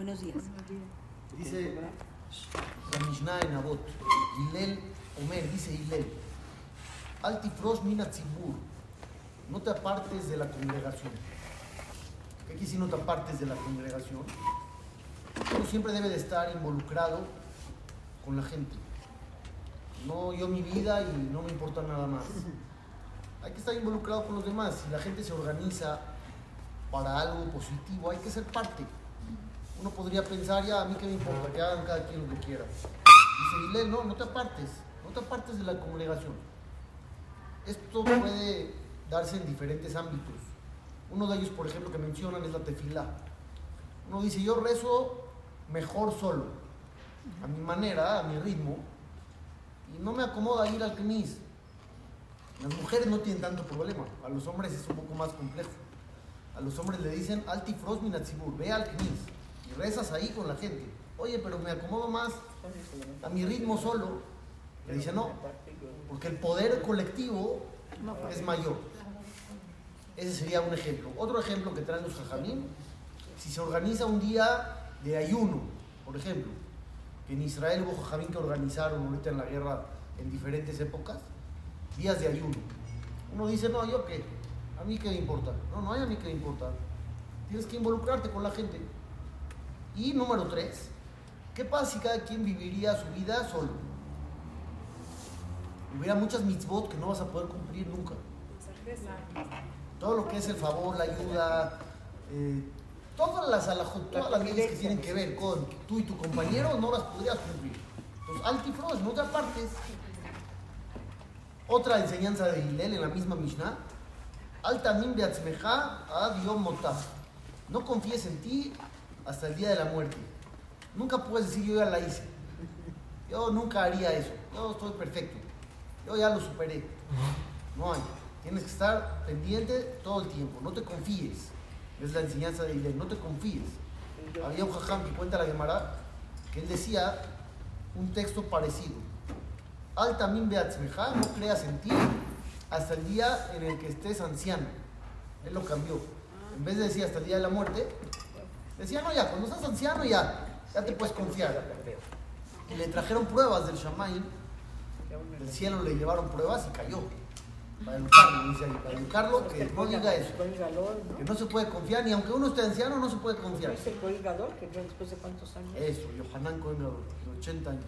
Buenos días. Dice la Mishnah en Abot, Hillel Omer, dice Hillel, Altifrosh mina tzibur, no te apartes de la congregación. ¿Qué quiere decir no te apartes de la congregación? Uno siempre debe de estar involucrado con la gente. No yo mi vida y no me importa nada más. Hay que estar involucrado con los demás. Si la gente se organiza para algo positivo, hay que ser parte. Uno podría pensar, ya, a mí qué me importa, que hagan cada quien lo que quiera. Dice Hillel, no, no te apartes, no te apartes de la congregación. Esto puede darse en diferentes ámbitos. Uno de ellos, por ejemplo, que mencionan es la tefilá. Uno dice, yo rezo mejor solo, a mi manera, a mi ritmo, y no me acomoda ir al knis. Las mujeres no tienen tanto problema, a los hombres es un poco más complejo. A los hombres le dicen, alti frost minatzibur, ve al knis, rezas ahí con la gente. Oye, pero me acomodo más a mi ritmo solo. Le dice, no, porque el poder colectivo es mayor. Ese sería un ejemplo. Otro ejemplo que traen los jajamín, si se organiza un día de ayuno, por ejemplo, que en Israel hubo jajamín que organizaron ahorita en la guerra en diferentes épocas, días de ayuno. Uno dice, no, yo qué, a mí qué me importa. No, no hay a mí qué me importa. Tienes que involucrarte con la gente. Y número tres, ¿qué pasa si cada quien viviría su vida solo? Hubiera muchas mitzvot que no vas a poder cumplir nunca. Todo lo que es el favor, la ayuda, eh, todas las alajot, todas las leyes que tienen que ver con tú y tu compañero no las podrías cumplir. Entonces, altifros, en otra parte. Otra enseñanza de Hillel en la misma Mishnah. Altamim beatzmeja ad yom motah. No confíes en ti hasta el día de la muerte. Nunca puedes decir yo ya la hice. Yo nunca haría eso. Yo estoy perfecto. Yo ya lo superé. No hay. Tienes que estar pendiente todo el tiempo. No te confíes. Es la enseñanza de Hillel. No te confíes. Había un jajam que cuenta la Gemara que él decía un texto parecido. Al tamim beatzmeja, no creas en ti hasta el día en el que estés anciano. Él lo cambió. En vez de decir hasta el día de la muerte, decía, no, ya, cuando estás anciano ya, ya te puedes confiar. Y le trajeron pruebas del Shamaim, del cielo le llevaron pruebas y cayó. Para educarlo, dice ahí, para educarlo, que no diga eso. Que no se puede confiar, ni aunque uno esté anciano, no se puede confiar. ¿Es el colgador que después de cuántos años? Eso, Yohanan Cohen, de 80 años.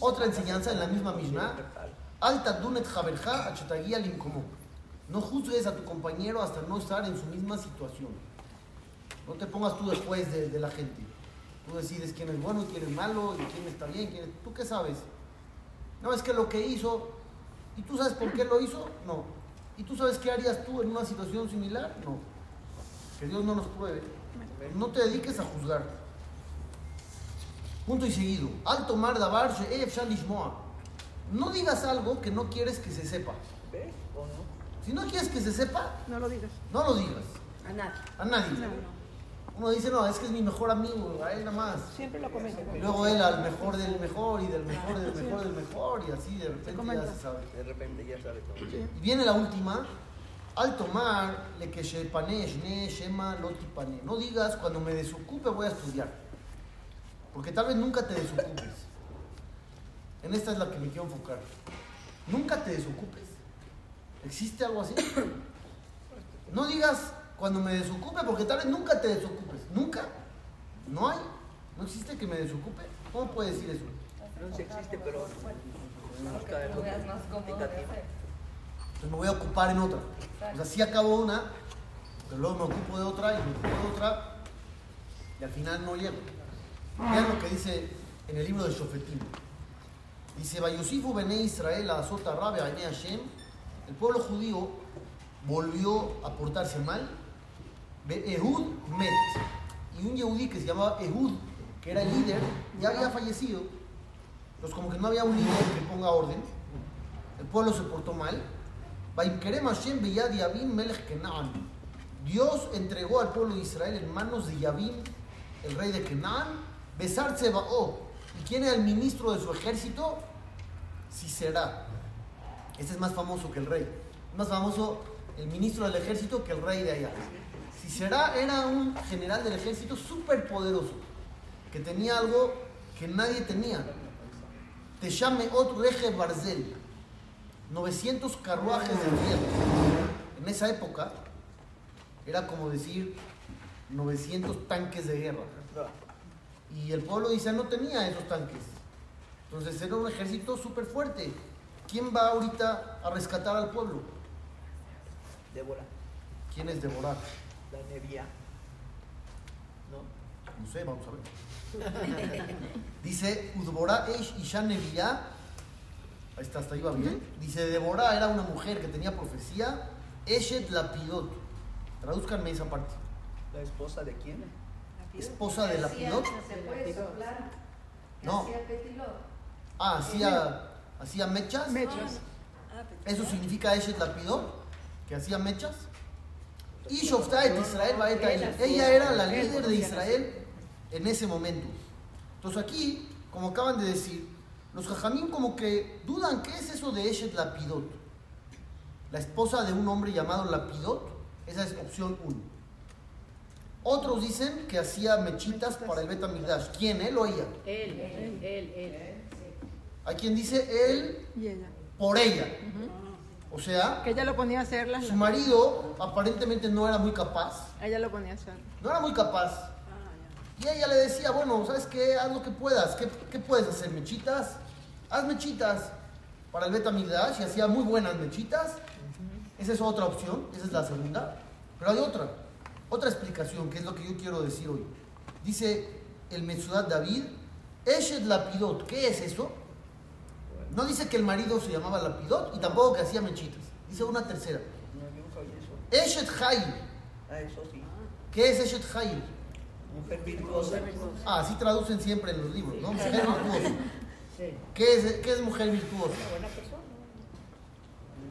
Otra enseñanza en la misma Mishnah. Alta dunet jaberja achetaguía linkomó. No juzgues a tu compañero hasta no estar en su misma situación. No te pongas tú después de, de la gente. Tú decides quién es bueno y quién es malo, y quién está bien, quién es... ¿Tú qué sabes? No, es que lo que hizo, ¿y tú sabes por qué lo hizo? No. ¿Y tú sabes qué harías tú en una situación similar? No. Que Dios no nos pruebe. No te dediques a juzgar. Punto y seguido. Al tomar davar. No digas algo que no quieres que se sepa. ¿Ves o no? Si no quieres que se sepa, No lo digas. no lo digas. A nadie. A nadie. No, no. Uno dice, no, es que es mi mejor amigo, a él nada más. Siempre lo comento. Y luego él al mejor del mejor y del mejor del mejor del mejor y así de repente ya comenta. se sabe. De repente ya sabe todo. Y viene la última. Al tomar, le que shepane, shne, shema, lotipane. No digas, cuando me desocupe voy a estudiar. Porque tal vez nunca te desocupes. En esta es la que me quiero enfocar. Nunca te desocupes. ¿Existe algo así? No digas cuando me desocupe, porque tal vez nunca te desocupes. ¿Nunca? ¿No hay? ¿No existe que me desocupe? ¿Cómo puede decir eso? No sé si existe, pero. Entonces me voy a ocupar en otra. O sea, sí acabo una, pero luego me ocupo de otra y me ocupo de otra, y al final no llego. Vean lo que dice en el libro de Shofetim. Dice, Vayosifu Bene Israel a Sota Rabe Aine Hashem, el pueblo judío volvió a portarse mal, Ehud Met, y un Yehudí que se llamaba Ehud, que era el líder, ya había fallecido. Entonces como que no había un líder que ponga orden, el pueblo se portó mal. Dios entregó al pueblo de Israel en manos de Yavin, el rey de Kenaan, Besar Tsebaó. ¿Y quién era el ministro de su ejército? Sisera. Este es más famoso que el rey. Más famoso el ministro del ejército que el rey de allá. Sisera era un general del ejército súper poderoso, que tenía algo que nadie tenía. Te llame Ot Reje Barzel, 900 carruajes de hierro. En esa época era como decir 900 tanques de guerra. Y el pueblo de Israel no tenía esos tanques. Entonces era un ejército súper fuerte. ¿Quién va ahorita a rescatar al pueblo? Débora, ¿Quién es Deborah? La nevía. ¿No? No sé, vamos a ver. Dice, Udborá Eish Isha Neviá. Ahí está, hasta ahí va bien. Dice, Deborah era una mujer que tenía profecía. Eshet Lapidot. Tradúzcanme esa parte. ¿La esposa de quién? Esposa de Lapidot. Se puede soplar. que No. hacía petilot. Ah, hacía, hacía mechas. Mechas. Eso significa Eshet Lapidot, que hacía mechas. Y Shoftaet Israel Baet Hael. Ella era la líder de Israel en ese momento. Entonces aquí, como acaban de decir, los jajamín como que dudan qué es eso de Eshet Lapidot. La esposa de un hombre llamado Lapidot, esa es opción 1. Otros dicen que hacía mechitas para el Betamigdash. ¿Quién? ¿Él o ella? Él, él, él, él. Hay quien dice él Y ella. por ella. O sea, Que ella lo ponía a hacer las. Su marido aparentemente no era muy capaz, Ella lo ponía a hacer. no era muy capaz. Y ella le decía, bueno, ¿sabes qué? Haz lo que puedas. ¿Qué, qué puedes hacer? ¿Mechitas? Haz mechitas para el Betamigdash y hacía muy buenas mechitas. Esa es otra opción, esa es la segunda. Pero hay otra, otra explicación, que es lo que yo quiero decir hoy. Dice el Metzudat David, Eshet Lapidot, ¿qué es eso? No dice que el marido se llamaba Lapidot y tampoco que hacía mechitas. Dice una tercera. Eshet Hayil. Ah, eso sí. ¿Qué es Eshet Hayil? Mujer virtuosa. Ah, así traducen siempre en los libros, ¿no? Mujer virtuosa. ¿Qué es, qué es mujer virtuosa? Una buena persona.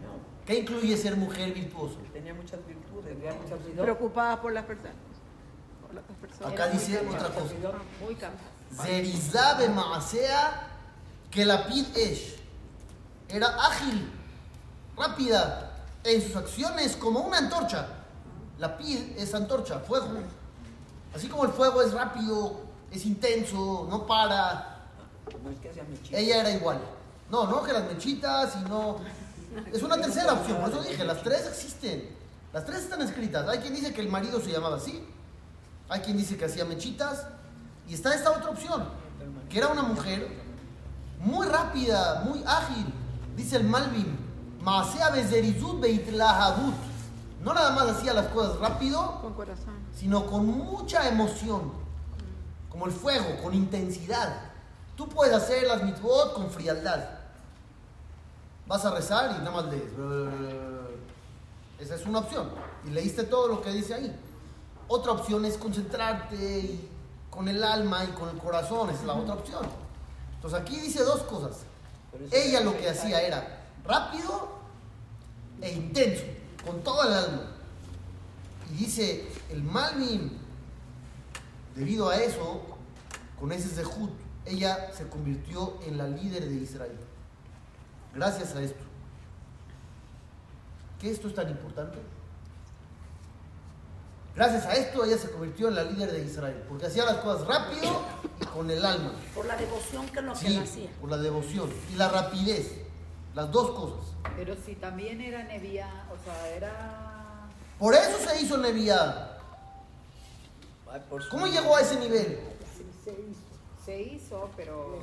No, ¿Qué incluye ser mujer virtuosa? tenía muchas virtudes, era muchas virtudes. Preocupada por las personas. Por las personas. Acá dice otra cosa. Muy capaz. Zerizá Maasea que la pid Esh. Era ágil, rápida en sus acciones como una antorcha. La pid es antorcha, fuego. Así como el fuego es rápido, es intenso, no para. No es que hacía mechitas. Ella era igual. No, no que las mechitas y no. Es una tercera opción, por eso dije, las tres existen. Las tres están escritas. Hay quien dice que el marido se llamaba así. Hay quien dice que hacía mechitas. Y está esta otra opción, que era una mujer muy rápida, muy ágil. Dice el Malvin, Maasea bezerizut beitlahabut. No nada más hacía las cosas rápido, Con corazón. sino con mucha emoción, como el fuego, con intensidad. Tú puedes hacer las mitzvot con frialdad. Vas a rezar y nada más lees. Esa es una opción. Y leíste todo lo que dice ahí. Otra opción es concentrarte y con el alma y con el corazón. Esa es la otra opción. Entonces aquí dice dos cosas. Ella lo que hacía era rápido e intenso, con todo el alma. Y dice el Malvin, debido a eso, con ese Zehut, ella se convirtió en la líder de Israel. Gracias a esto. ¿Qué esto es tan importante? Gracias a esto ella se convirtió en la líder de Israel, porque hacía las cosas rápido y con el alma. Por la devoción que lo que Sí, él hacía. por la devoción y la rapidez, las dos cosas. Pero si también era Nevía, o sea, era... Por eso se hizo su- ¿Cómo llegó a ese nivel? Se hizo, se hizo, pero...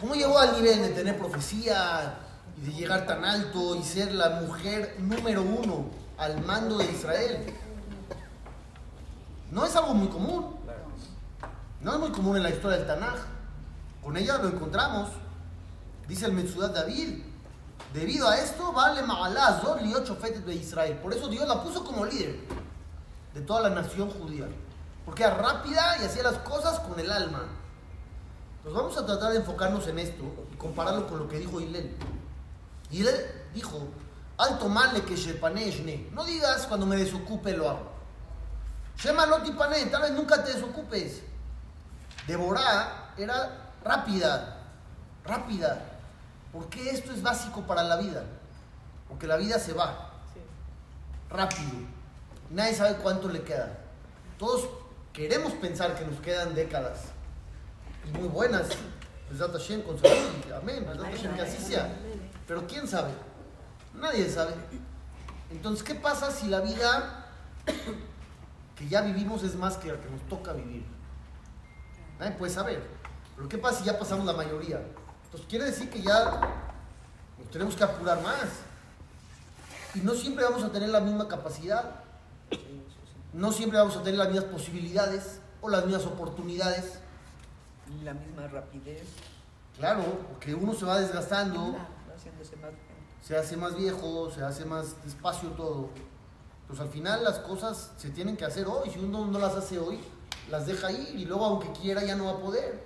¿Cómo llegó al nivel de tener profecía y de llegar tan alto y ser la mujer número uno al mando de Israel? No es algo muy común. No es muy común en la historia del Tanaj. Con ella lo encontramos. Dice el Metzudat David. Debido a esto, vale Ma'alá, Zor, Liot, Shofetet de Israel. Por eso Dios la puso como líder de toda la nación judía. Porque era rápida y hacía las cosas con el alma. Entonces vamos a tratar de enfocarnos en esto y compararlo con lo que dijo Hillel. Hillel dijo, alto male que. No digas cuando me desocupe lo hago. Shema no tipane, tal vez nunca te desocupes. Deborah era rápida, rápida. Porque esto es básico para la vida. Porque la vida se va rápido. Nadie sabe cuánto le queda. Todos queremos pensar que nos quedan décadas y muy buenas. Con salud, y amén. Que así sea. Pero quién sabe. Nadie sabe. Entonces, ¿qué pasa si la vida que ya vivimos es más que la que nos toca vivir? Nadie puede saber. Pero ¿qué pasa si ya pasamos la mayoría? Entonces, quiere decir que ya nos tenemos que apurar más. Y no siempre vamos a tener la misma capacidad. No siempre vamos a tener las mismas posibilidades o las mismas oportunidades. Ni la misma rapidez. Claro, porque uno se va desgastando, haciéndose más se hace más viejo, se hace más despacio todo. Pues al final las cosas se tienen que hacer hoy. Si uno no las hace hoy, las deja ir y luego aunque quiera ya no va a poder.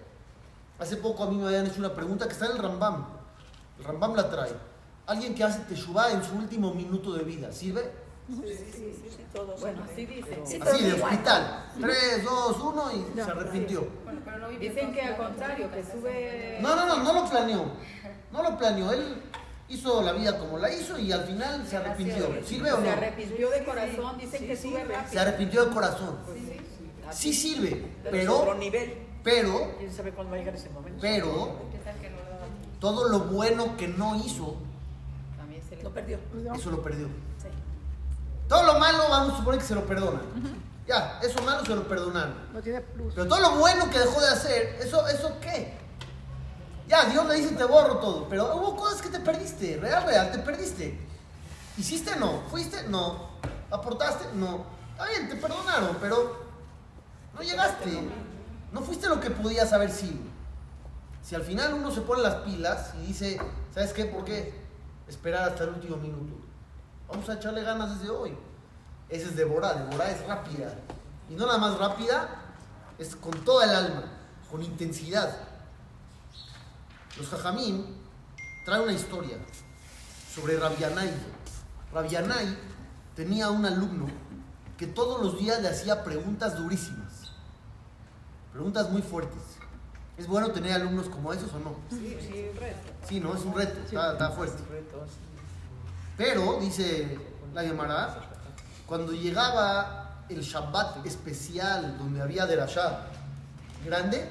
Hace poco a mí me habían hecho una pregunta que está en el Rambam. El Rambam la trae. Alguien que hace teshuvah en su último minuto de vida, ¿sirve? Sí, sí, sí, todos. Bueno, así dicen. pero- Sí, Así, de hospital. Tres, dos, uno y se arrepintió. Bueno, pero no Dicen que al contrario, que sube... No, no, no, no lo planeó. No lo planeó. Él hizo la vida como la hizo y al final se arrepintió. ¿Sirve o Se no? arrepintió de corazón, dicen que sube Se rápido. arrepintió de corazón. Sí sirve, pero, nivel. pero, ¿Quién sabe cuándo va a llegar ese momento? pero, ¿Qué tal que no lo daba? todo lo bueno que no hizo, se Lo perdió. eso lo perdió. Sí. Todo lo malo vamos a suponer que se lo perdonan. Ya, eso malo se lo perdonaron. No tiene plus. Pero todo lo bueno que dejó de hacer, ¿eso, eso qué? Ya, Dios le dice te borro todo, pero hubo cosas que te perdiste, real, real, te perdiste. ¿Hiciste? No. ¿Fuiste? No. ¿Aportaste? No. Está bien, te perdonaron, pero no llegaste. No fuiste lo que podías haber sido. Si al final uno se pone las pilas y dice, ¿sabes qué? ¿Por qué esperar hasta el último minuto? Vamos a echarle ganas desde hoy. Ese es devorar, devorar es rápida. Y no nada más rápida, es con toda el alma, con intensidad. Los jajamín traen una historia sobre Rabianay. Rabianay tenía un alumno que todos los días le hacía preguntas durísimas, preguntas muy fuertes. ¿Es bueno tener alumnos como esos o no? Sí, sí, reto. Sí, no, es un reto, está, está fuerte. Pero, dice la Gemara, cuando llegaba el Shabbat especial donde había derashá grande,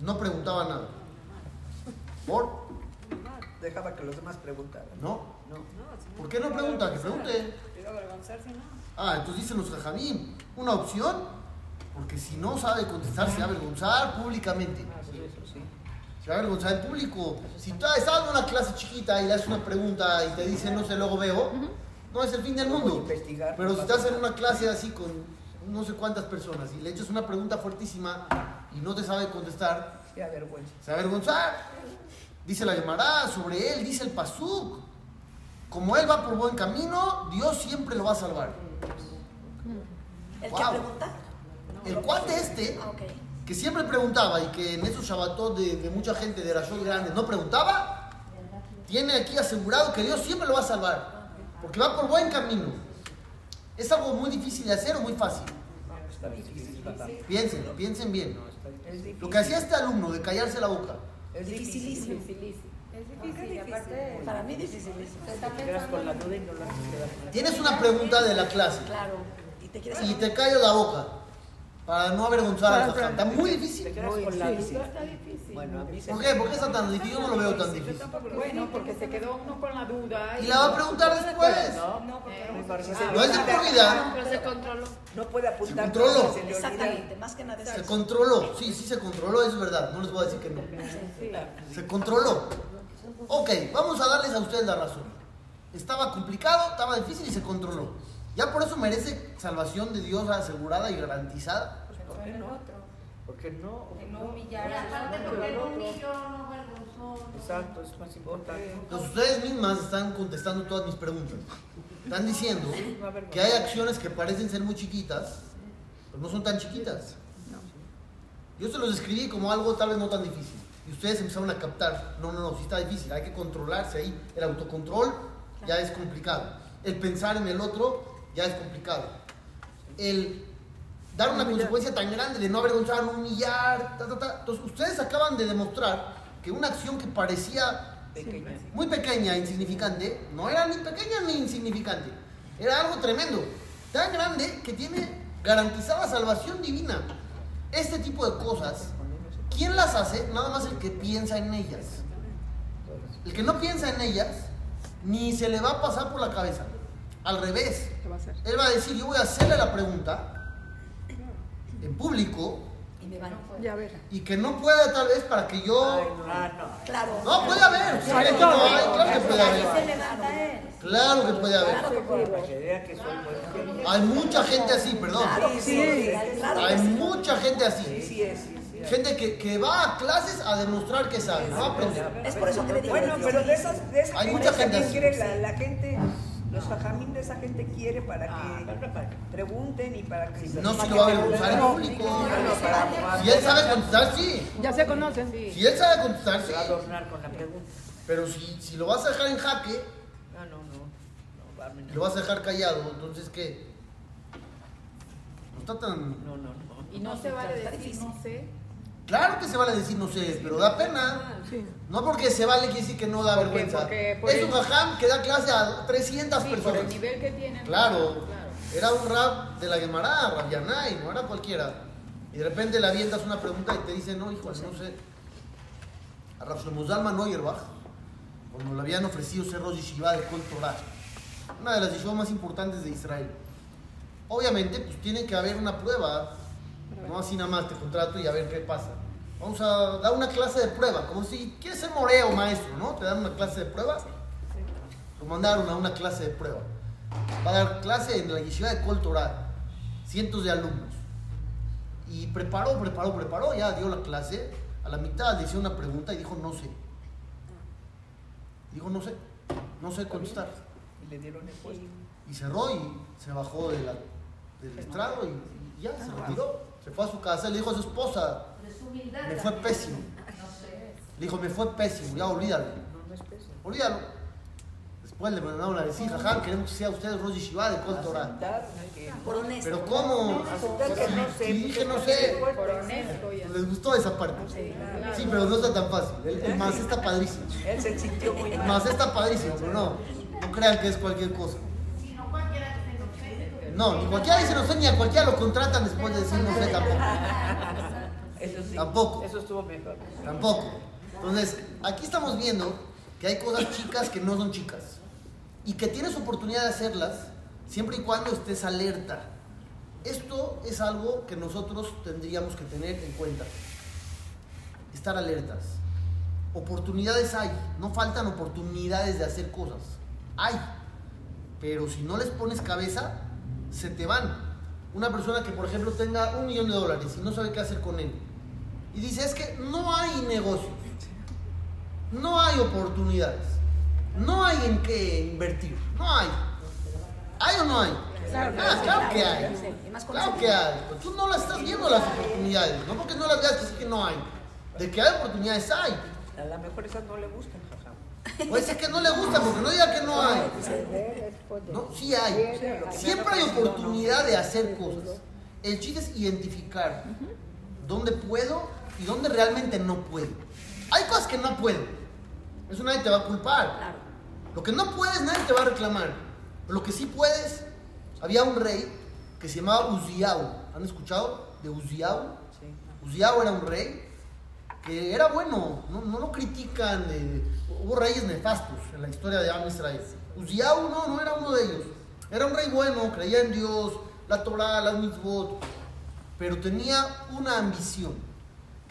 no preguntaba nada. ¿Por? Dejaba que los demás preguntaran. No. No. ¿Por qué no pregunta? Que pregunte. Te iba a avergonzar si no. Ah, entonces dicen los jajamín, una opción, porque si no sabe contestar se va a avergonzar públicamente. Ah, sí, eso sí. Se va a avergonzar en público. Si tú estás en una clase chiquita y le haces una pregunta y te dice no sé, luego veo, no es el fin del mundo. Investigar. Pero si estás en una clase así con no sé cuántas personas y le echas una pregunta fuertísima y no te sabe contestar, se va a avergonzar. Dice la Gemara, sobre él dice el Pasuk. Como él va por buen camino, Dios siempre lo va a salvar. ¿El Wow. que pregunta? El cuate este, Ah, ok. que siempre preguntaba y que en esos Shabbatot de, de mucha gente de Rashod grandes no preguntaba, tiene aquí asegurado que Dios siempre lo va a salvar. Porque va por buen camino. ¿Es algo muy difícil de hacer o muy fácil? Está difícil. está- Piensen, piensen bien. Lo que hacía este alumno de callarse la boca. Es. Dificilísimo. Dificilísimo. Es difícil, aparte Para mí dificilísimo. con la pensando duda y no la haces quedar. Tienes una pregunta de la clase Claro. Y te quieres y te callas la boca para no avergonzar al jajam. Está muy Te difícil. quedas con la duda. Está difícil. Bueno, a mí se ¿Por qué? ¿Por qué está tan difícil? Yo no lo veo tan difícil. Bueno, porque se quedó uno con la duda. Y la va a preguntar después. No, No, porque Eh, me parece ah, que No es de por vida. Pero se controló. No puede apuntar. Se controló. Exactamente, más que nada Se controló. Sí, sí se controló, eso es verdad. No les voy a decir que no. Se controló. Ok, vamos a darles a ustedes la razón. Estaba complicado, estaba difícil y se controló. Ya por eso merece salvación de Dios asegurada y garantizada. ¿Por qué no? Porque no. no aparte porque no humilló, no vergonzó. no- Exacto, es más importante. Entonces ustedes mismas están contestando todas mis preguntas. Están diciendo que hay acciones que parecen ser muy chiquitas, pero no son tan chiquitas. Yo se los escribí como algo tal vez no tan difícil. Y ustedes empezaron a captar, no, no, no, sí está difícil, hay que controlarse ahí. El autocontrol ya es complicado. El pensar en el otro ya es complicado. El dar una consecuencia tan grande de no avergonzar, humillar, ta, ta, ta. Entonces ustedes acaban de demostrar que una acción que parecía Pequeña. muy pequeña, insignificante, no era ni pequeña ni insignificante, era algo tremendo, tan grande que tiene garantizada salvación divina. Este tipo de cosas, ¿quién las hace? Nada más el que piensa en ellas. El que no piensa en ellas, ni se le va a pasar por la cabeza. Al revés, ¿Qué va a hacer? él va a decir, yo voy a hacerle la pregunta en público Y me van. Ya ver. y que no pueda tal vez para que yo... Ay, no, ah, no. Claro. No, puede haber. Claro que puede haber. Claro que puede haber. Claro que puede. Hay mucha gente así, perdón. Claro que sí. Claro que Hay mucha gente Sí, así. sí es. Gente que, que va a clases a demostrar que sabe, no a aprender. Es por eso que le digo. Bueno, pero de esas, de esa Hay gente mucha gente también así. quiere la, la gente, los jajamín de esa gente quiere para que pregunten y para que No se lo va a avergonzar en público. Si él sabe contestar, sí. Ya se conocen. Si él sabe contestar, sí. se va a adornar con la pregunta. Pero si, si lo vas a dejar en jaque, No, no, no. No, lo vas a dejar callado, entonces ¿qué? No está tan... no, no, no. Y no se vale decir, difícil. no sé. Claro que se vale decir no sé, pero da pena. Sí. No porque se vale quiere decir que no da Porque- vergüenza. porque por es el- un jajam que da clase a 300 Sí, por el personas. nivel que tienen. Claro, Claro. era un rap de la Gemara, Rab Yanai, no era cualquiera. Y de repente le avientas una pregunta y te dice, no, hijo, no sé. A Zalman Auerbach, cuando le habían ofrecido ser Rosh Yeshiva de Kol Torah, una de las yeshivas más importantes de Israel. Obviamente, pues tiene que haber una prueba, no así nada más te contrato y a ver qué pasa. Vamos a dar una clase de prueba, como si quieres ser moreo maestro, ¿no? Te dan una clase de prueba. Lo mandaron a una clase de prueba. Va a dar clase en la yeshiva de Kol Torah, cientos de alumnos. Y preparó, preparó, preparó, ya dio la clase. A la mitad le hicieron una pregunta y dijo, no sé. Dijo, no sé, no sé contestar. Y le dieron el puesto. Y cerró y se bajó de la- del estrado y, y ya se retiró. Se fue a su casa, le dijo a su esposa, De su humildad. me fue pésimo. Le dijo, me fue pésimo, ya olvídalo. No, no. Olvídalo. Después le mandaron a decir, jajam, queremos que sea usted Rosh Yeshiva de Kol Torah. Pero ¿cómo? no. Y dije, no sé. Por honesto ya. Les gustó esa parte. Sí, pero no está tan fácil. El, el más está padrísimo. Él se sintió muy El más está padrísimo, pero no. No crean que es cualquier cosa. No no. No, ni cualquiera dice no sé, ni a cualquiera lo contratan después de decir no sé tampoco. Eso sí. Tampoco. Eso estuvo mejor. Tampoco. Entonces, aquí estamos viendo que hay cosas chicas que no son chicas. Y que tienes oportunidad de hacerlas siempre y cuando estés alerta. Esto es algo que nosotros tendríamos que tener en cuenta. Estar alertas. Oportunidades hay. No faltan oportunidades de hacer cosas. Hay. Pero si no les pones cabeza, se te van. Una persona que, por ejemplo, tenga un millón de dólares y no sabe qué hacer con él. Y dice, es que no hay negocios. No hay oportunidades. No hay en qué invertir. No hay. ¿Hay o no hay? Claro, Ah, claro que hay. Claro que hay. Pero tú no las estás viendo las oportunidades. No porque no las veas, es que no hay. De que hay oportunidades, hay. A lo mejor esas no le gustan, jajam. Puede ser que no le gusta, porque no diga que no hay. No, sí hay. Siempre hay oportunidad de hacer cosas. El chiste es identificar dónde puedo y dónde realmente no puedo. Hay cosas que no puedo. Eso nadie te va a culpar. Claro. Lo que no puedes, nadie te va a reclamar. Pero lo que sí puedes, había un rey que se llamaba Uziao. ¿Han escuchado de Uziao? Sí. Uziao era un rey que era bueno, no, no lo critican. eh, hubo reyes nefastos en la historia de Am Israel. Uziao no, no era uno de ellos. Era un rey bueno, creía en Dios, la Torah, las mitzvot, pero tenía una ambición.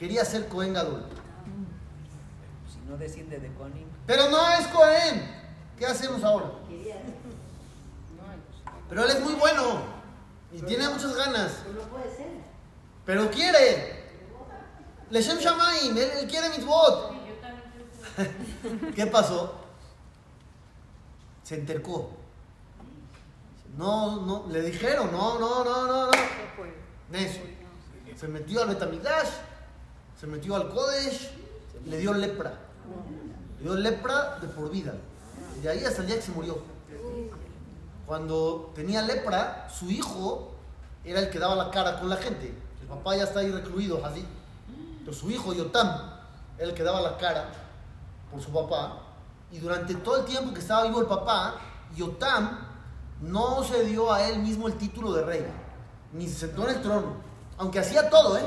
Quería ser Cohen Gadol. Si no desciende de Conin. Pero no es Cohen. ¿Qué hacemos ahora? Pero él es muy bueno y tiene muchas ganas. Pero quiere. Leshem Shamaim, él, él quiere mitzvot. ¿Qué pasó? Se entercó. No, no, le dijeron, no, no, no, no, no. Necio. Se metió al Betamidash, se metió al Kodesh, le dio lepra. Le dio lepra de por vida. De ahí hasta el día que se murió. Cuando tenía lepra, su hijo era el que daba la cara con la gente. El papá ya está ahí recluido, así. Pero su hijo, Yotam, era el que daba la cara por su papá. Y durante todo el tiempo que estaba vivo el papá, Yotam no se dio a él mismo el título de rey. ni se sentó en el trono. Aunque hacía todo, ¿eh?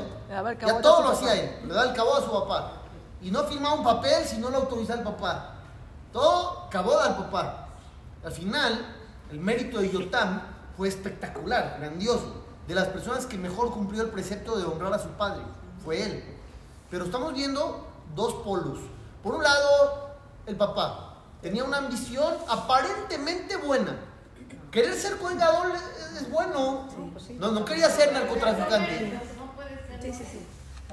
Ya todo lo hacía él. Le daba el cabo a su papá. Y no firmaba un papel si no lo autorizaba el papá. Todo cabó al papá. Al final, el mérito de Yotam fue espectacular, grandioso. De las personas que mejor cumplió el precepto de honrar a su padre, fue él. Pero estamos viendo dos polos. Por un lado, el papá tenía una ambición aparentemente buena. Querer ser colgador es, es bueno. No, no quería ser narcotraficante. No puede ser. Sí, sí, sí.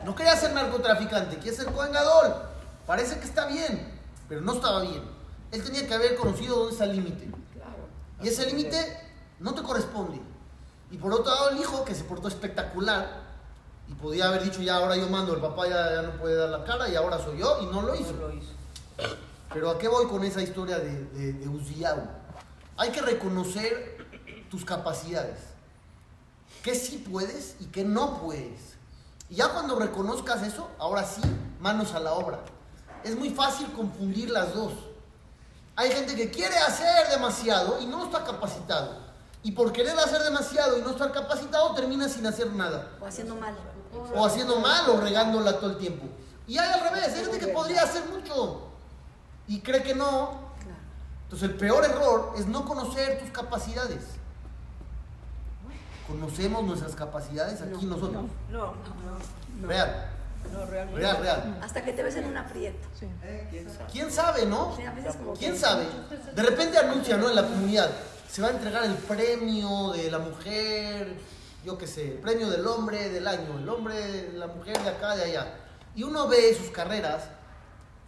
No quería ser narcotraficante, quiere ser coengador. Parece que está bien, pero no estaba bien. Él tenía que haber conocido dónde está el límite. Y ese límite no te corresponde. Y por otro lado, el hijo, que se portó espectacular, y podía haber dicho, ya ahora yo mando, el papá ya, ya no puede dar la cara, y ahora soy yo, y no lo hizo. No lo hizo. Pero ¿a qué voy con esa historia de, de, de Uziyahu? Hay que reconocer tus capacidades. ¿Qué sí puedes y qué no puedes? Y ya cuando reconozcas eso, ahora sí, manos a la obra. Es muy fácil confundir las dos. Hay gente que quiere hacer demasiado y no está capacitado. Y por querer hacer demasiado y no estar capacitado, termina sin hacer nada O haciendo mal. o haciendo mal o regándola todo el tiempo. Y hay al revés, hay gente que podría hacer mucho y cree que no. Entonces el peor error es no conocer tus capacidades. Conocemos nuestras capacidades aquí nosotros. No, no, Real, no, realmente. real, real. Hasta que te ves en un aprieto. Sí. ¿Quién sabe, no? Sí, a veces como ¿Quién que- sabe? De repente anuncia, ¿no? En la comunidad, se va a entregar el premio de la mujer, yo qué sé, el premio del hombre del año, el hombre, la mujer de acá, de allá. Y uno ve sus carreras,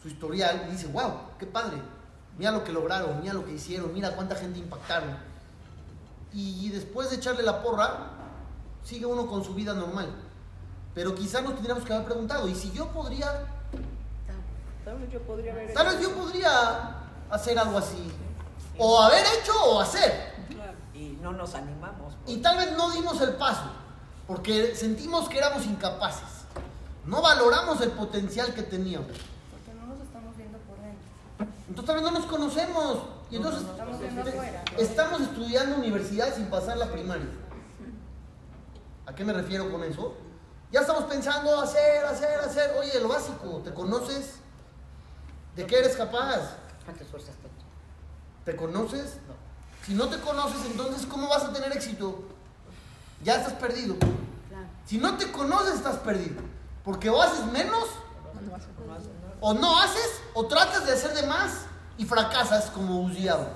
su historial, y dice, wow, qué padre. Mira lo que lograron, mira lo que hicieron, mira cuánta gente impactaron. Y después de echarle la porra, sigue uno con su vida normal. Pero quizás nos tendríamos que haber preguntado, ¿y si yo podría Tal vez yo podría haber Tal vez yo podría hacer algo así. O haber hecho o hacer. Y no nos animamos. Y tal vez no dimos el paso. Porque sentimos que éramos incapaces. No valoramos el potencial que teníamos. Porque no nos estamos viendo por dentro. Entonces tal vez no nos conocemos. Y entonces Estamos estudiando universidad sin pasar la primaria. ¿A qué me refiero con eso? Ya estamos pensando hacer, hacer, hacer. Oye, lo básico, ¿te conoces? ¿De qué eres capaz? ¿Cuántas fuerzas tengo? ¿Te conoces? Si no te conoces, entonces ¿cómo vas a tener éxito? Ya estás perdido. Si no te conoces, estás perdido. Porque o haces menos, No No nada. O no haces, o tratas de hacer de más y fracasas como Uziao.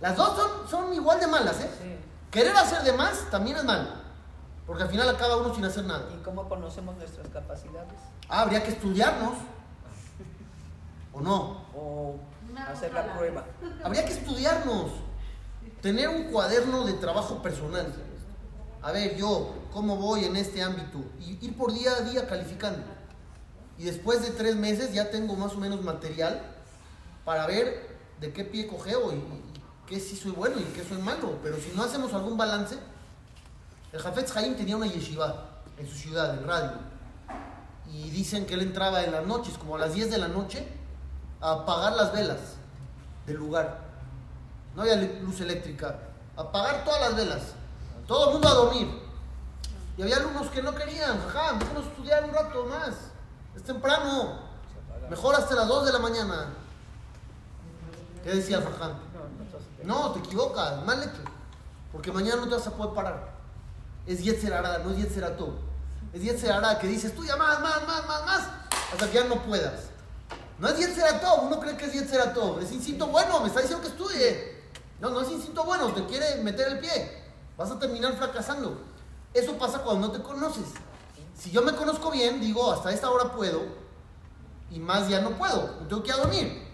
Las dos son, son igual de malas, ¿eh? Sí. Querer hacer de más también es malo. Porque al final acaba uno sin hacer nada. ¿Y cómo conocemos nuestras capacidades? Ah, habría que estudiarnos. ¿O no? O hacer la prueba. Habría que estudiarnos. Tener un cuaderno de trabajo personal. A ver, yo, ¿cómo voy en este ámbito? Y ir por día a día calificando. Y después de tres meses ya tengo más o menos material para ver de qué pie cogeo y, qué sí soy bueno y qué soy malo. Pero si no hacemos algún balance, el Jafetz Haim tenía una yeshiva en su ciudad, en radio. Y dicen que él entraba en las noches, como a las 10 de la noche, a apagar las velas del lugar. No había luz eléctrica. Apagar todas las velas. Todo el mundo a dormir. Y había alumnos que no querían. Ajá, déjanos estudiar un rato más. Es temprano. Mejor hasta las 2 de la mañana. ¿Qué decía Faján? No, te equivocas, mal hecho. Porque mañana no te vas a poder parar. Es Yetzer Hará, no es Yetzer Atov. Es Yetzer Hará que dices, tú ya más, más, más, más, más, hasta que ya no puedas. No es Yetzer Atov, uno cree que es Yetzer Atov. Es instinto bueno, me está diciendo que estudie. No, no es instinto bueno, te quiere meter el pie. Vas a terminar fracasando. Eso pasa cuando no te conoces. Si yo me conozco bien, digo, hasta esta hora puedo, y más ya no puedo, tengo que ir a dormir.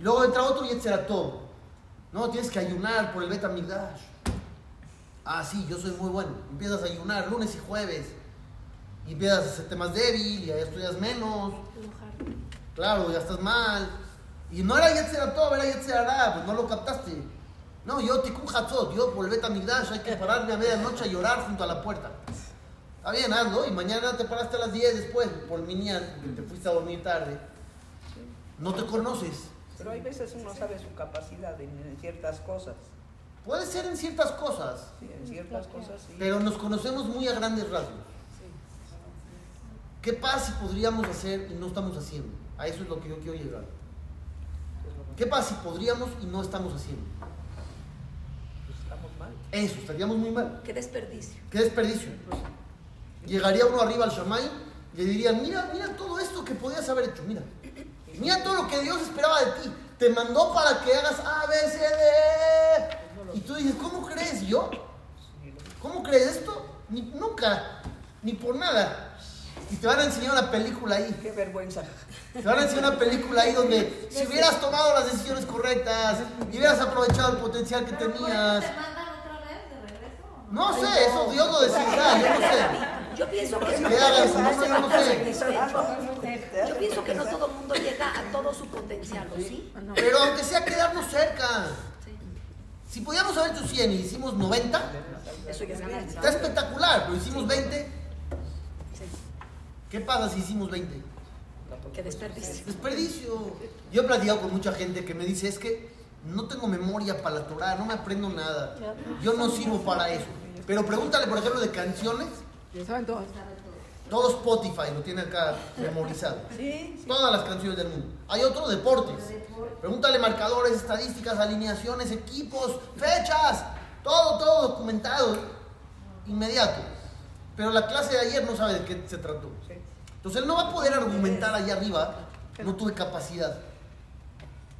Y luego entra otro Yetzer Atov. No, tienes que ayunar por el Betamigdash. Ah, sí, yo soy muy bueno. Empiezas a ayunar lunes y jueves. Y empiezas a hacerte más débil, y ya estudias menos. Claro, ya estás mal. Y no era Yetzer Atov, era Yetzer Hará, pues no lo captaste. No, yo Tikkun Hatzot, yo por el Betamigdash hay que pararme a medianoche a llorar junto a la puerta. Está bien, hazlo, y mañana te paraste a las 10 después por minián, porque te fuiste a dormir tarde. No te conoces. Pero hay veces uno sabe su capacidad en, en ciertas cosas. Puede ser en ciertas cosas, Sí, en ciertas cosas sí. pero nos conocemos muy a grandes rasgos. ¿Qué pasa si podríamos hacer y no estamos haciendo? A eso es lo que yo quiero llegar. ¿Qué pasa si podríamos y no estamos haciendo? Pues estamos mal. Eso, estaríamos muy mal. Qué desperdicio. Qué desperdicio. Llegaría uno arriba al Shamay y le dirían, mira, mira todo esto que podías haber hecho, mira. Mira todo lo que Dios esperaba de ti. Te mandó para que hagas A, B, C, D. Y tú dices, ¿cómo crees yo? ¿Cómo crees esto? Ni, nunca, ni por nada. Y te van a enseñar una película ahí. Qué vergüenza. Te van a enseñar una película ahí donde si hubieras tomado las decisiones correctas y hubieras aprovechado el potencial que ¿Pero por eso tenías. te mandan otra vez de regreso? No sé, eso Dios lo decidirá, yo no sé. Yo pienso que Que nombre, yo no sé. Yo pienso que no todo el mundo llega a todo su potencial, ¿o sí? Pero aunque sea quedarnos cerca. Si podíamos haber hecho 100 y hicimos 90, Eso ya es está espectacular, pero hicimos 20. ¿Qué pasa si hicimos 20? Qué desperdicio. Desperdicio. Yo he platicado con mucha gente que me dice, es que no tengo memoria para la Torah, no me aprendo nada. Yo no sirvo para eso. Pero pregúntale, por ejemplo, de canciones. Saben todos. Todo Spotify lo tiene acá memorizado. Sí, sí. Todas las canciones del mundo. Hay otro, deportes. Pregúntale marcadores, estadísticas, alineaciones, equipos, fechas. Todo, todo documentado. Inmediato. Pero la clase de ayer no sabe de qué se trató. Entonces él no va a poder argumentar allá arriba, no tuve capacidad.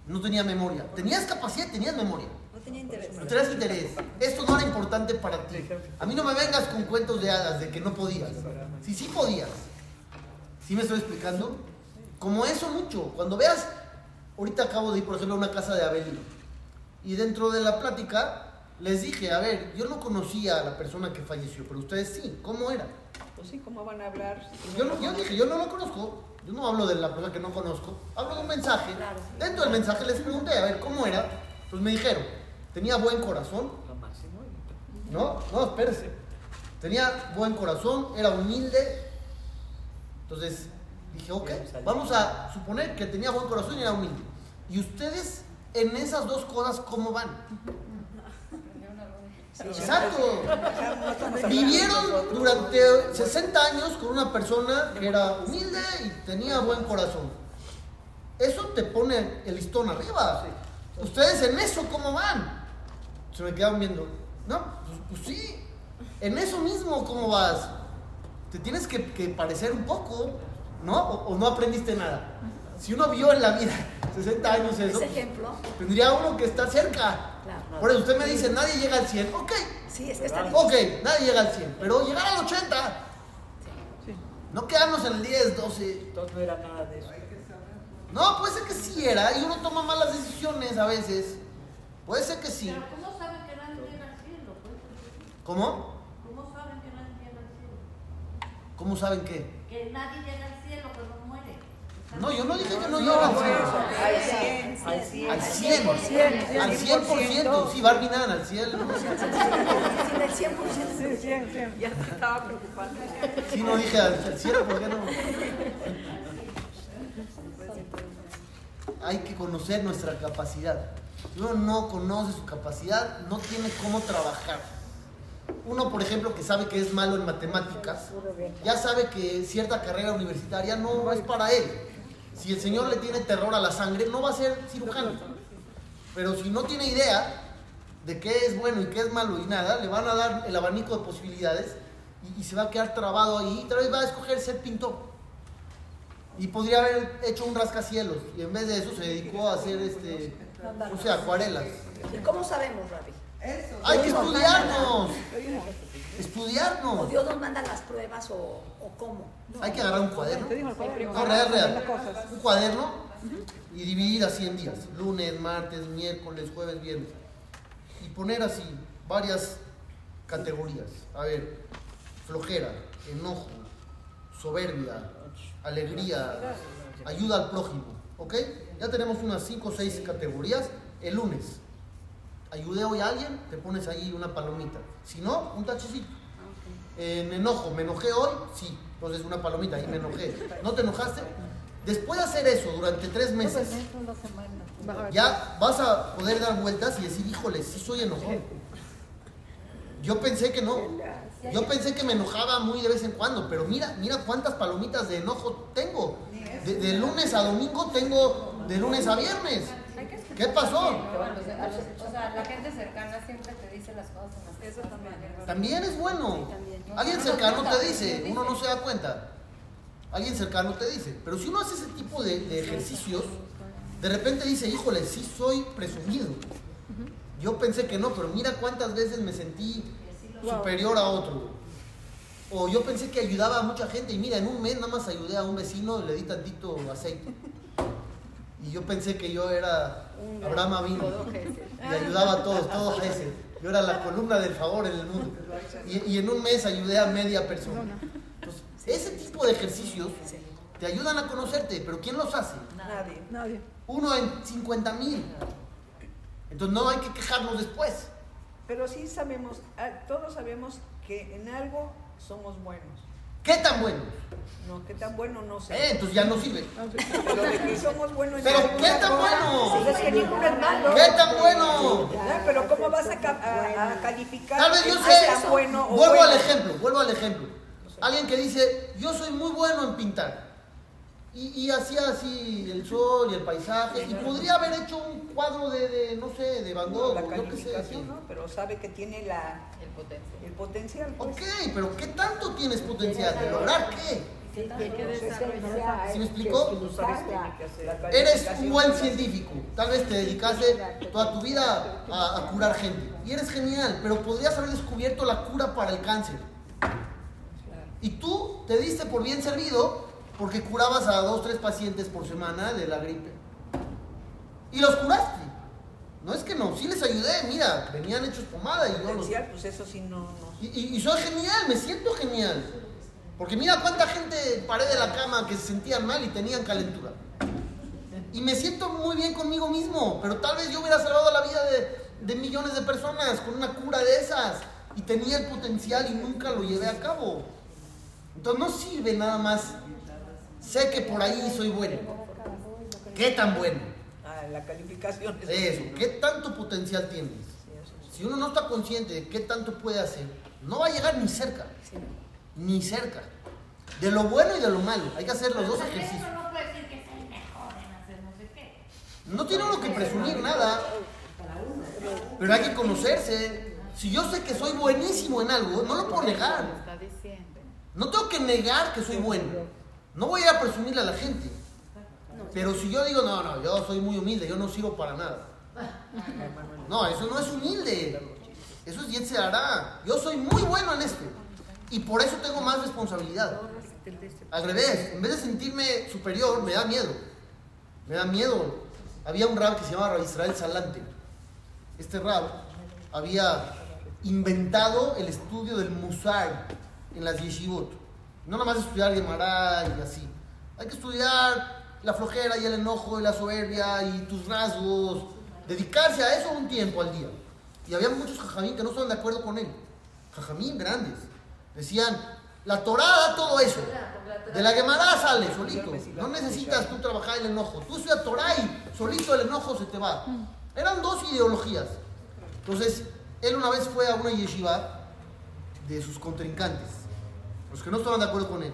No tenía memoria. Tenías capacidad, tenías memoria. Tenía interés. No tenías interés. Esto no era importante para ti. A mí no me vengas con cuentos de hadas de que no podías. Si sí podías. ¿Sí me estoy explicando? Como eso mucho. Cuando veas, ahorita acabo de ir, por ejemplo, a una casa de Abelino. Y dentro de la plática les dije, a ver, yo no conocía a la persona que falleció, pero ustedes sí. ¿Cómo era? Pues sí, ¿cómo van a hablar? si Yo, no dije, yo no lo conozco. Yo no hablo de la persona que no conozco. Hablo de un mensaje. Dentro del mensaje les pregunté, a ver, ¿cómo era? Pues me dijeron, tenía buen corazón. No, no, espérese. Tenía buen corazón, era humilde. Entonces dije, ok, vamos a suponer que tenía buen corazón y era humilde. ¿Y ustedes en esas dos cosas cómo van? Exacto. Vivieron durante 60 años con una persona que era humilde y tenía buen corazón. Eso te pone el listón arriba. ¿Ustedes en eso cómo van? Se me quedaron viendo. No, pues, pues sí. En eso mismo, ¿cómo vas? Te tienes que, que parecer un poco, ¿no? O, o no aprendiste nada. Si uno vio en la vida 60 años eso, Ese ejemplo, tendría uno que estar cerca. claro. Por eso usted me dice, nadie llega al 100. Ok, Sí, es que está difícil. Ok, nadie llega al 100, pero llegar al 80. No quedarnos en el 10, 12. Entonces no era nada de eso. No, puede ser que sí era y uno toma malas decisiones a veces. Puede ser que sí. Pero ¿cómo saben que nadie llega al cielo? Pues, ¿Cómo? ¿Cómo saben que nadie llega al cielo? ¿Cómo saben qué? Que nadie llega al cielo cuando muere. No, yo no dije que no llega al 100. Al 100, al 100. Al 100. Al 100%. Sí, Barbie Nan, al 100. Sí, del 100%. Sí, sí, sí. Ya te estaba preocupando. Sí, no dije al al 100, ¿por qué no? Hay que conocer nuestra capacidad. Si uno no conoce su capacidad, no tiene cómo trabajar. Uno, por ejemplo, que sabe que es malo en matemáticas, ya sabe que cierta carrera universitaria no es para él. Si el señor le tiene terror a la sangre, no va a ser cirujano. Pero si no tiene idea de qué es bueno y qué es malo y nada, le van a dar el abanico de posibilidades y, se va a quedar trabado ahí y tal vez va a escoger ser pintor. Y podría haber hecho un rascacielos y en vez de eso se dedicó a hacer este, o sea, acuarelas. ¿Y cómo sabemos, Rabi? Hay que estudiarnos, ¿O estudiarnos. Dios nos manda las pruebas o, o cómo? Hay que agarrar un cuaderno. Real. Un cuaderno y dividir así en días. Lunes, martes, miércoles, jueves, viernes. Y poner así varias categorías. A ver, flojera, enojo, soberbia, alegría, ayuda al prójimo. ¿Ok? Ya tenemos unas 5 o 6 categorías. El lunes, ayudé hoy a alguien, te pones ahí una palomita. Si no, un tachecito. En enojo, ¿me enojé hoy? Sí. Entonces una palomita, ahí me enojé. ¿No te enojaste? Después de hacer eso durante tres meses, a ver. ya vas a poder dar vueltas y decir, híjole, sí soy enojón. Yo pensé que no. Yo pensé que me enojaba muy de vez en cuando, pero mira, mira cuántas palomitas de enojo tengo. De, de lunes a domingo tengo de lunes a viernes. ¿Qué pasó? los- O sea, la gente cercana siempre te dice las cosas. Eso también. También es bueno. Alguien cercano te dice, uno no se da cuenta. Alguien cercano te dice. Pero si uno hace ese tipo de, de ejercicios, de repente dice, híjole, sí soy presumido. Yo pensé que no, pero mira cuántas veces me sentí superior a otro. O yo pensé que ayudaba a mucha gente y mira, en un mes nada más ayudé a un vecino y le di tantito aceite. Y yo pensé que yo era Abraham Avino y ayudaba a todos, todos ese. Yo era la columna del favor en el mundo. Y, y en un mes ayudé a media persona. Entonces, ese tipo de ejercicios te ayudan a conocerte, pero ¿quién los hace? Nadie. Nadie. Uno en 50 mil. Entonces no hay que quejarnos después. Pero sí sabemos, ah, todos sabemos que en algo somos buenos. ¿Qué tan bueno? No, que tan bueno no sé. Eh, entonces ya no sirve. Pero de que somos buenos en Pero, ¿qué tan bueno? pues es que ninguno es malo. ¿Qué tan bueno? Pero ¿cómo vas a, ca- a- a calificar Tal vez yo sé. bueno o Vuelvo bueno? al ejemplo, vuelvo al ejemplo. Alguien que dice, yo soy muy bueno en pintar. Y, y hacía así el sol y el paisaje. Y podría haber hecho un cuadro de, de, no sé, de Van Gogh, la o yo qué sé. sí. ¿no? Pero sabe que tiene la, El potencial. el potencial. Pues. Ok, pero ¿qué tanto tienes potencial? ¿De lograr qué? Que desarrollar. ¿Sí me explicó? Eres un buen científico. Tal vez te dedicaste toda tu vida a, a curar gente. Y eres genial, pero podrías haber descubierto la cura para el cáncer. Y tú te diste por bien servido porque curabas a dos, tres pacientes por semana de la gripe. Y los curaste. No es que no, sí les ayudé. Mira, venían hechos pomada y yo los... Potencial, pues eso sí no, no. Y, y- y soy genial, me siento genial. Porque mira cuánta gente paré de la cama que se sentían mal y tenían calentura. Y me siento muy bien conmigo mismo, pero tal vez yo hubiera salvado la vida de, de millones de personas con una cura de esas. Y tenía el potencial y nunca lo llevé a cabo. Entonces no sirve nada más. Sé que por ahí soy bueno. ¿Qué tan bueno? Ah, la calificación es Eso, ¿qué tanto potencial tienes? Si uno no está consciente de qué tanto puede hacer, no va a llegar ni cerca. Ni cerca. De lo bueno y de lo malo. Hay que hacer los dos ejercicios. no puede decir que soy mejor en hacer no sé qué. No tiene uno que presumir nada. Pero hay que conocerse. Si yo sé que soy buenísimo en algo, no lo puedo negar. No tengo que negar que soy bueno. No voy a ir a presumirle a la gente. Pero si yo digo, no, no, yo soy muy humilde, yo no sirvo para nada. No, eso no es humilde. Eso es hará. Yo soy muy bueno en esto. Y por eso tengo más responsabilidad. Al en vez de sentirme superior, me da miedo. Me da miedo. Había un rab que se llamaba Israel Salante. Este rab había inventado el estudio del Musar en las yeshivot. No nada más estudiar Gemara y así. Hay que estudiar la flojera y el enojo y la soberbia y tus rasgos. Dedicarse a eso un tiempo al día. Y había muchos jajamín que no estaban de acuerdo con él. Jajamín grandes. Decían, la Torah da todo eso. De la Gemara sale solito. No necesitas tú trabajar el enojo. Tú estudias Torah y solito el enojo se te va. Eran dos ideologías. Entonces, él una vez fue a una yeshiva de sus contrincantes, los que no estaban de acuerdo con él.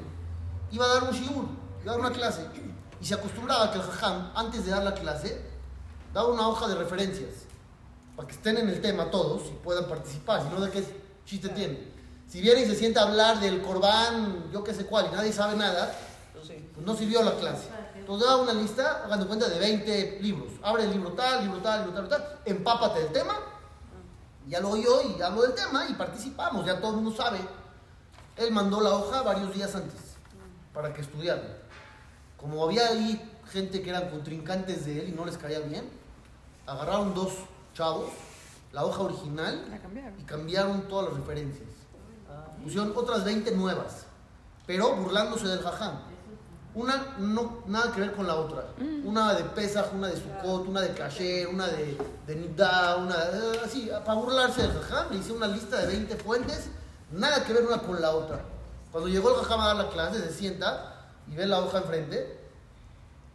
Iba a dar un shiur, iba a dar una clase. Y se acostumbraba que el jajam, antes de dar la clase, daba una hoja de referencias para que estén en el tema todos y puedan participar, si no, ¿de qué chiste tiene? Si viene y se sienta a hablar del corbán, yo qué sé cuál, y nadie sabe nada, Pues no sirvió la clase. Entonces da una lista, hagan cuenta, de 20 libros. Abre el libro tal, libro tal, libro tal, tal, empápate del tema, ya lo oyo y hablo del tema y participamos, ya todo el mundo sabe. Él mandó la hoja varios días antes para que estudiaran. Como había ahí gente que eran contrincantes de él y no les caía bien, agarraron dos chavos, la hoja original, La cambiaron. y cambiaron todas las referencias. Pusieron otras 20 nuevas, pero burlándose del jajam. Una no nada que ver con la otra. Una de Pesach, una de Sukkot, una de Kasher, una de, de Nidá, una de- así, para burlarse del jajam. Le hice una lista de 20 fuentes, nada que ver una con la otra. Cuando llegó el jajam a dar la clase, se sienta y ve la hoja enfrente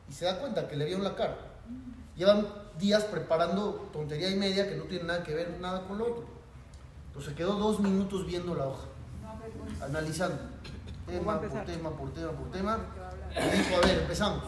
y se da cuenta que le vieron la cara. Llevan días preparando tontería y media que no tiene nada que ver nada con lo otro. Entonces se quedó dos minutos viendo la hoja, analizando, tema por tema, por tema, por tema. Y dijo, a ver, empezamos.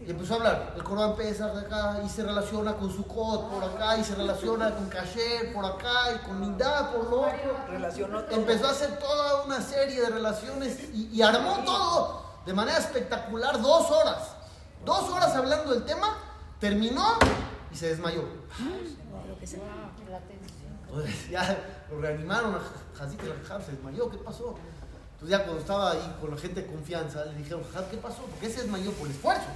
Y empezó a hablar. El Corán empieza de acá y se relaciona con Sukkot por acá y se relaciona con Kasher por acá y con Nidá por lo otro. Relacionó todo. Empezó a hacer toda una serie de relaciones y, y armó todo de manera espectacular, dos horas. Dos horas hablando del tema, terminó y se desmayó. Lo que sea. La tensión. Entonces ya lo reanimaron a Hazit el se desmayó, ¿qué pasó? Entonces ya cuando estaba ahí con la gente de confianza, le dijeron, ¿qué pasó? ¿Por qué se desmayó? Por el esfuerzo.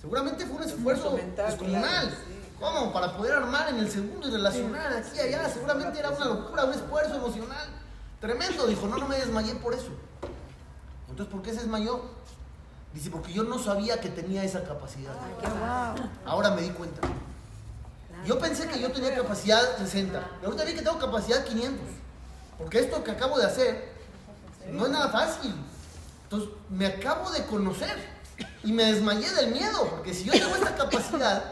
Seguramente fue un esfuerzo mental, descomunal. claro, sí, ¿Cómo? Para poder armar en el segundo y relacionar aquí y allá. Seguramente era una locura, un esfuerzo emocional. Tremendo. Dijo, no, no me desmayé por eso. Entonces, ¿por qué se desmayó? Dice, porque yo no sabía que tenía esa capacidad. Ahora me di cuenta. Yo pensé que yo tenía capacidad 60. Y ahorita vi que tengo capacidad 500. Porque esto que acabo de hacer no es nada fácil. Entonces, me acabo de conocer. Y me desmayé del miedo. Porque si yo tengo esta capacidad,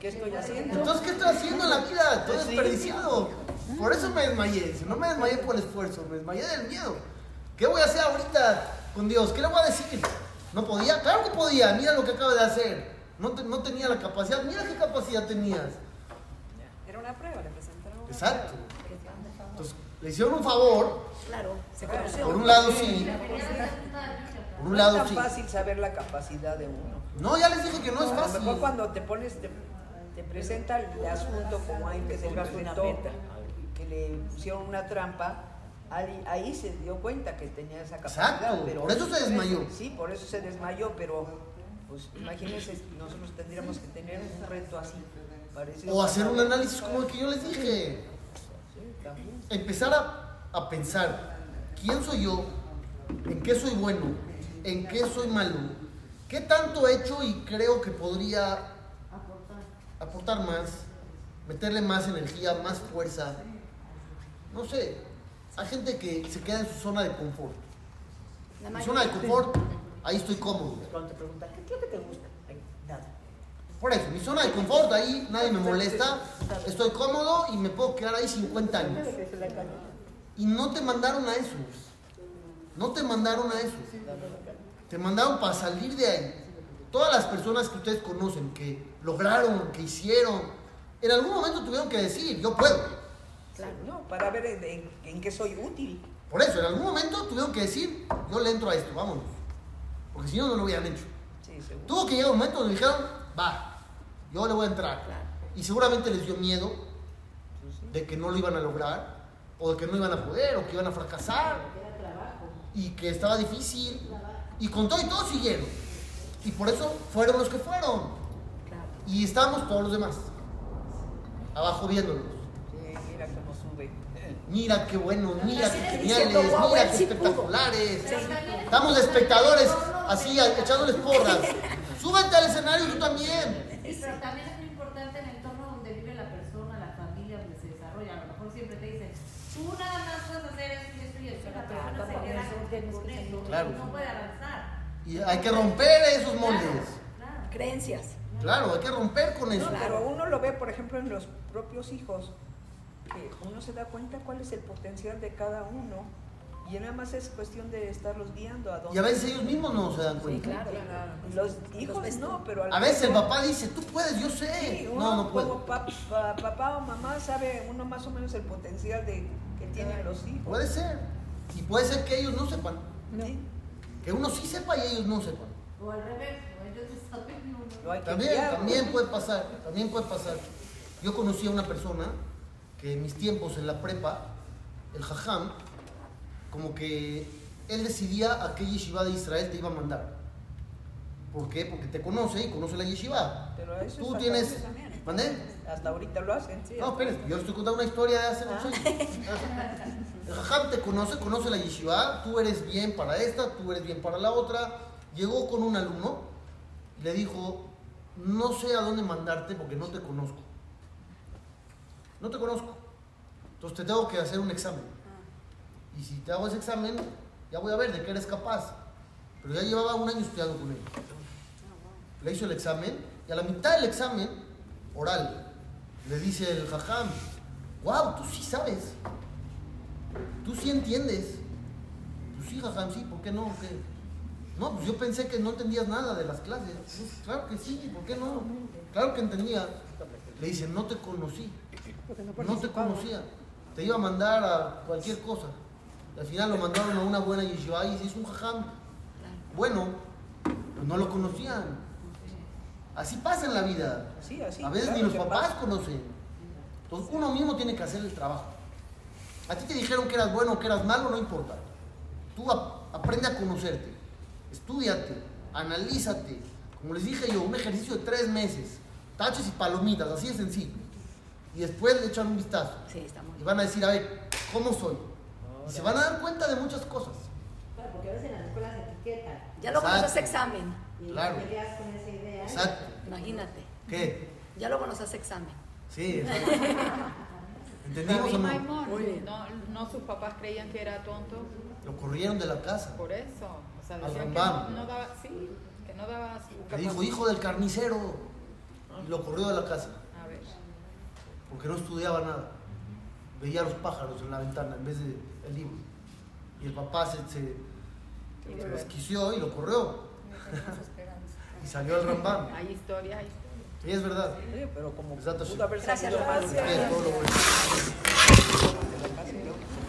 ¿Qué estoy haciendo? entonces, ¿qué estoy haciendo en la vida? Estoy Sí. desperdiciado. Por eso me desmayé. No me desmayé por el esfuerzo, me desmayé del miedo. ¿Qué voy a hacer ahorita con Dios? ¿Qué le voy a decir? ¿No podía? Claro que podía. Mira lo que acaba de hacer. No, te- no tenía la capacidad. Mira qué capacidad tenías. Era una prueba, le presentaron una Exacto. prueba. Entonces, le hicieron un favor. Claro, se conoció. Por un lado, sí. Por un No lado, es sí. tan fácil saber la capacidad de uno. No, ya les dije que no es A lo fácil. mejor cuando te pones, te, te presenta el asunto como ahí que se presentó, que le pusieron una trampa, ahí, ahí se dio cuenta que tenía esa capacidad. Exacto, pero por eso se desmayó. Sí, por eso se desmayó, pero pues imagínense, nosotros tendríamos que tener un reto así. O a- hacer un análisis como el que yo les dije. Empezar a, a pensar, ¿quién soy yo? ¿En qué soy bueno? ¿En qué soy malo? ¿Qué tanto he hecho y creo que podría aportar más? Meterle más energía, más fuerza. No sé. Hay gente que se queda en su zona de confort. Mayoría- zona de confort, ahí estoy cómodo. Cuando te preguntan, ¿qué es lo que te gusta? Nada. Por eso, mi zona de confort, ahí nadie me molesta, estoy cómodo y me puedo quedar ahí 50 años. Y no te mandaron a eso. No te mandaron a eso. Te mandaron para salir de ahí. Todas las personas que ustedes conocen, que lograron, que hicieron, en algún momento tuvieron que decir, yo puedo. Claro, no, para ver en, en- en qué soy útil. Por eso, en algún momento tuvieron que decir, yo le entro a esto, vámonos. Porque si no, no lo hubieran hecho. Sí. Tuvo que llegar un momento donde dijeron, va, yo le voy a entrar. Y seguramente les dio miedo de que no lo iban a lograr, o de que no iban a poder, o que iban a fracasar, y que estaba difícil. Y con todo y todo siguieron. Y por eso fueron los que fueron. Y estábamos todos los demás, abajo viéndolos. Sí, mira cómo sube. Mira qué bueno, mira qué geniales, diciendo, "Wow, mira qué sí pudo". espectaculares. Estamos de espectadores, así, echándoles porras. Súbete al escenario tú también. Sí, pero también es muy importante el entorno donde vive la persona, la familia, donde se desarrolla. A lo mejor siempre te dicen, tú nada más puedes hacer esto y esto y esto. La persona se queda con eso, Claro. no puede avanzar. Y hay que romper esos moldes. Claro. Creencias. Claro, hay que romper con eso. No, pero uno lo ve, por ejemplo, en los propios hijos, que uno se da cuenta cuál es el potencial de cada uno y nada más es cuestión de estarlos guiando a dónde. Y a veces ellos mismos no se dan Sí, cuenta. claro. Los hijos no, pero A veces el papá dice, tú puedes, yo sé. Sí, uno No, no como puedo. pa- pa- papá o mamá sabe uno más o menos el potencial de que tienen los hijos. Puede ser. Y puede ser que ellos no sepan. Sí, Que uno sí sepa y ellos no sepan. O al revés, o ellos no saben, uno También, también ¿no? puede pasar, también puede pasar. Yo conocí a una persona que en mis tiempos en la prepa, el jajam, como que él decidía a qué yeshiva de Israel te iba a mandar. ¿Por qué? Porque te conoce y conoce la yeshiva. Pero eso Tú es tienes... ¿Mandé? Hasta ahorita lo hacen, sí. No, espérate, yo les estoy contando una historia de hace muchos años. El jajam te conoce, conoce la yeshiva, tú eres bien para esta, tú eres bien para la otra. Llegó con un alumno y le dijo, no sé a dónde mandarte porque no te conozco. No te conozco. Entonces te tengo que hacer un examen. Y si te hago ese examen, ya voy a ver de qué eres capaz. Pero ya llevaba un año estudiando con él. le hizo el examen y a la mitad del examen, oral, le dice el jajam, wow, tú sí sabes, tú sí entiendes. Pues sí, jajam, sí, ¿por qué no? ¿Qué? No, pues yo pensé que no entendías nada de las clases. Pues, claro que sí, ¿por qué no? Claro que entendía. Le dice, no te conocí, no te conocía. Te iba a mandar a cualquier cosa. Al final lo mandaron a una buena yeshiva y se hizo un jajam bueno, pues no lo conocían. Así pasa en la vida. Sí, así, a veces claro ni los papás pasa. conocen. Entonces uno mismo tiene que hacer el trabajo. A ti te dijeron que eras bueno o que eras malo, no importa. Tú ap- aprende a conocerte, estudiate, analízate. Como les dije yo, un ejercicio de tres meses, taches y palomitas, así de sencillo. Y después le echan un vistazo. Sí, está muy Y van a decir, a ver, ¿cómo soy? Y se van a dar cuenta de muchas cosas. Claro, porque a veces en las escuelas etiquetan. Ya hace Exacto. examen. Y Claro. te quedas con esa idea. Exacto. Imagínate. ¿Qué? Ya luego nos hace examen. Sí, exacto. ¿Entendimos o no? Maimón, Muy bien. no, no sus papás creían que era tonto Lo corrieron de la casa. por eso. O sea, decían que no, no daba, sí, que no daba su Le dijo, hijo del carnicero. Y lo corrió de la casa. A ver. Porque no estudiaba nada. Veía los pájaros en la ventana en vez de el libro. Y el papá se, se, se desquició y lo corrió. Y salió al Rambam. Hay historia, hay Sí, es verdad. Sí, pero como Exacto, pudo haber Gracias, gracias.